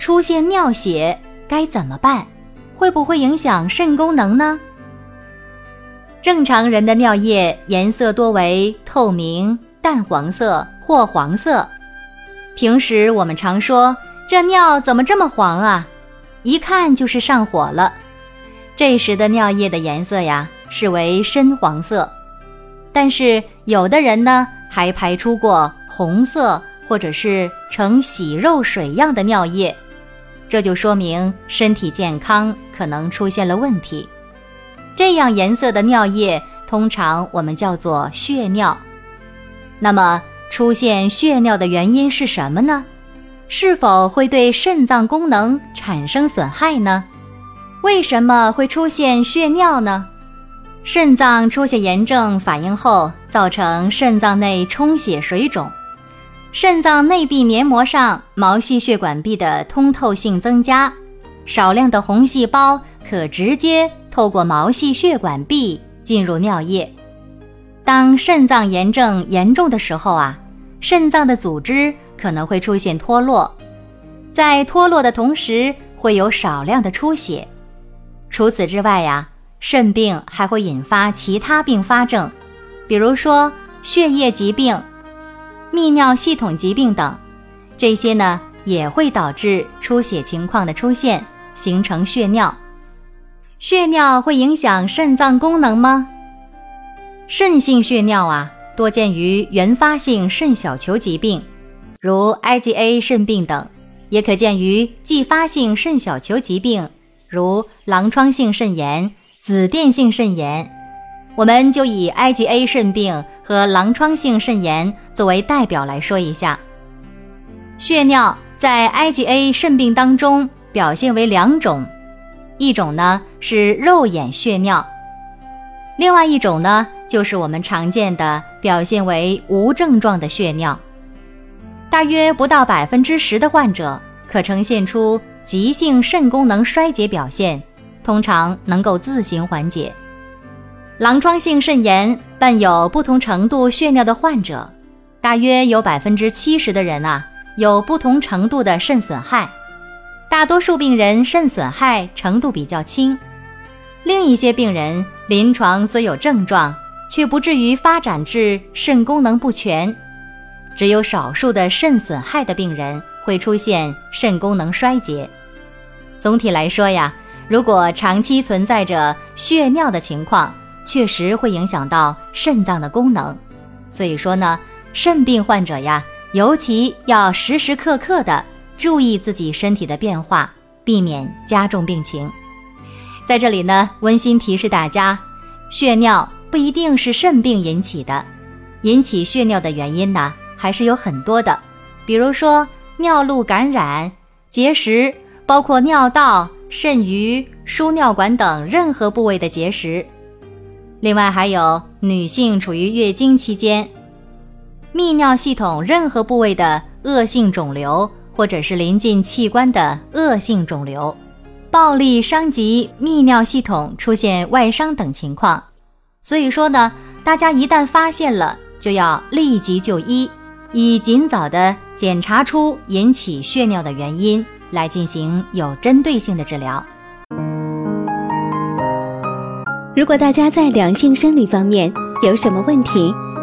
出现尿血该怎么办？会不会影响肾功能呢？正常人的尿液颜色多为透明、淡黄色或黄色。平时我们常说这尿怎么这么黄啊？一看就是上火了。这时的尿液的颜色呀是为深黄色，但是有的人呢还排出过红色。或者是呈洗肉水样的尿液，这就说明身体健康可能出现了问题。这样颜色的尿液通常我们叫做血尿。那么出现血尿的原因是什么呢？是否会对肾脏功能产生损害呢？为什么会出现血尿呢？肾脏出现炎症反应后，造成肾脏内充血水肿。肾脏内壁黏膜上毛细血管壁的通透性增加，少量的红细胞可直接透过毛细血管壁进入尿液。当肾脏炎症严重的时候啊，肾脏的组织可能会出现脱落，在脱落的同时会有少量的出血。除此之外呀，肾病还会引发其他并发症，比如说血液疾病。泌尿系统疾病等，这些呢也会导致出血情况的出现，形成血尿。血尿会影响肾脏功能吗？肾性血尿啊，多见于原发性肾小球疾病，如 IgA 肾病等，也可见于继发性肾小球疾病，如狼疮性肾炎、紫癜性肾炎。我们就以 IgA 肾病和狼疮性肾炎作为代表来说一下。血尿在 IgA 肾病当中表现为两种，一种呢是肉眼血尿，另外一种呢就是我们常见的表现为无症状的血尿。大约不到百分之十的患者可呈现出急性肾功能衰竭表现，通常能够自行缓解。狼疮性肾炎伴有不同程度血尿的患者，大约有百分之七十的人啊有不同程度的肾损害，大多数病人肾损害程度比较轻，另一些病人临床虽有症状，却不至于发展至肾功能不全，只有少数的肾损害的病人会出现肾功能衰竭。总体来说呀，如果长期存在着血尿的情况，确实会影响到肾脏的功能，所以说呢，肾病患者呀，尤其要时时刻刻的注意自己身体的变化，避免加重病情。在这里呢，温馨提示大家，血尿不一定是肾病引起的，引起血尿的原因呢，还是有很多的，比如说尿路感染、结石，包括尿道、肾盂、输尿管等任何部位的结石。另外还有女性处于月经期间，泌尿系统任何部位的恶性肿瘤，或者是临近器官的恶性肿瘤，暴力伤及泌尿系统，出现外伤等情况。所以说呢，大家一旦发现了，就要立即就医，以尽早的检查出引起血尿的原因，来进行有针对性的治疗。如果大家在两性生理方面有什么问题，